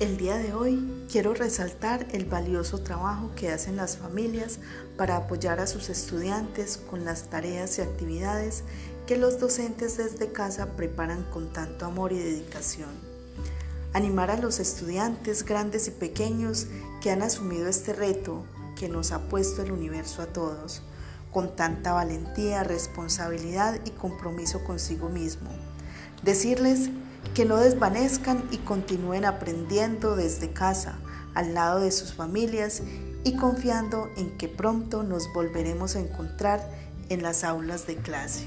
El día de hoy quiero resaltar el valioso trabajo que hacen las familias para apoyar a sus estudiantes con las tareas y actividades que los docentes desde casa preparan con tanto amor y dedicación. Animar a los estudiantes grandes y pequeños que han asumido este reto que nos ha puesto el universo a todos, con tanta valentía, responsabilidad y compromiso consigo mismo. Decirles que no desvanezcan y continúen aprendiendo desde casa, al lado de sus familias y confiando en que pronto nos volveremos a encontrar en las aulas de clase.